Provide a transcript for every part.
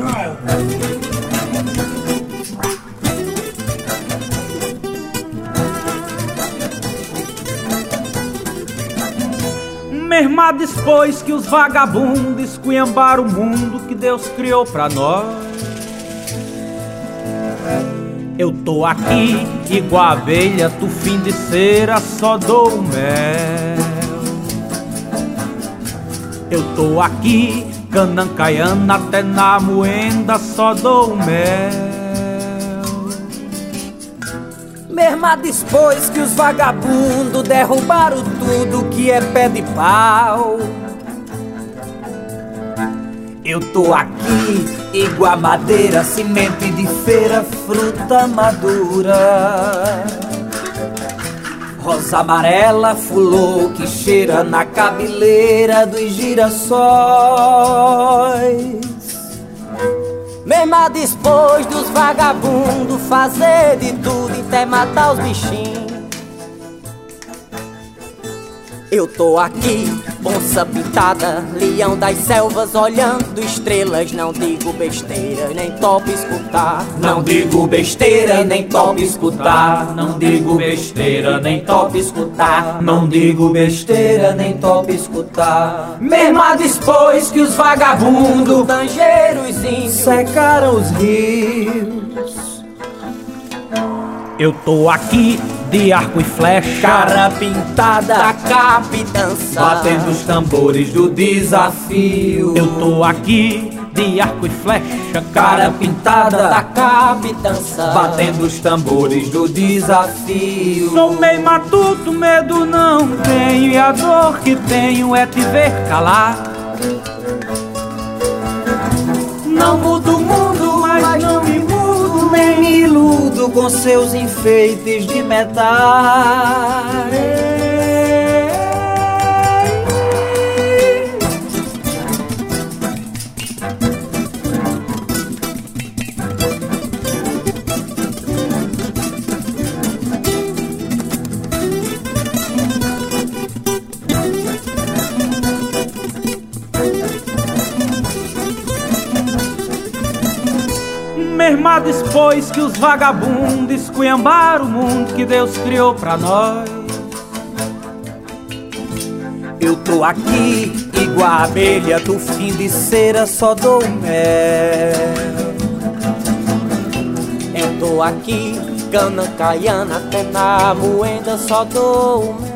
Right. Mermar depois que os vagabundos esculhambaram o mundo que Deus criou pra nós. Eu tô aqui, igual a abelha, tu fim de cera, só dou mel. Eu tô aqui, canancaiana, até na moenda, só dou mel. Merma depois que os vagabundos derrubaram tudo que é pé de pau. Eu tô aqui, igual madeira, semente de feira, fruta madura. Rosa amarela, fulô que cheira na cabeleira dos girassóis. Mesma depois dos vagabundos fazer de tudo até matar os bichinhos. Eu tô aqui, onça pintada, leão das selvas, olhando estrelas. Não digo besteira, nem topo escutar. Não digo besteira, nem topo escutar. Não digo besteira, nem topo escutar. Não digo besteira, nem topo escutar. Mesmo depois que os vagabundos, tangeiros secaram os rios. Eu tô aqui de arco e flecha, cara pintada, da capitãncia, batendo os tambores do desafio. Eu tô aqui de arco e flecha, cara pintada, da capitãncia, batendo os tambores do desafio. Sou meio matuto, medo não tenho, e a dor que tenho é te ver calar. Não mudo o mundo, mas não me mudo, nem me iludo com seus enfeites de metal. Mermar depois que os vagabundos esculhambaram o mundo que Deus criou pra nós. Eu tô aqui, igual a abelha do fim de cera, só dou mel. Eu tô aqui, cana caiana, até na moenda, só dou mel.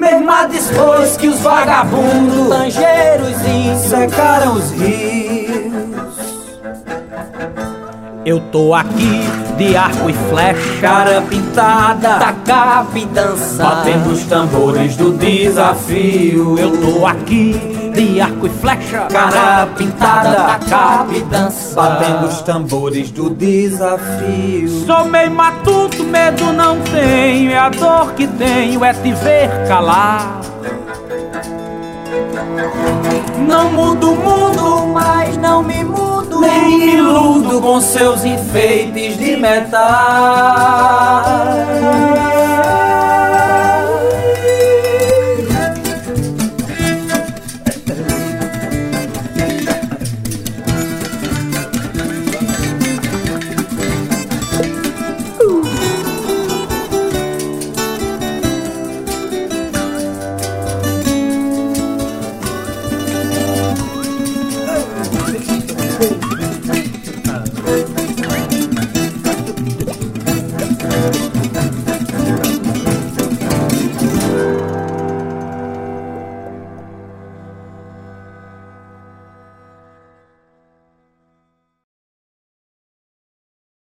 Mermar depois que os vagabundos, tangeiros secaram os rios. Eu tô aqui de arco e flecha, cara pintada, da capitãncia, batendo os tambores do desafio. Eu tô aqui de arco e flecha, cara pintada, da capitãncia, batendo os tambores do desafio. Sou meio matuto, medo não tenho, e a dor que tenho é te ver calar. Não mudo o mundo, mas não me mudo, me iludo com seus enfeites de metal.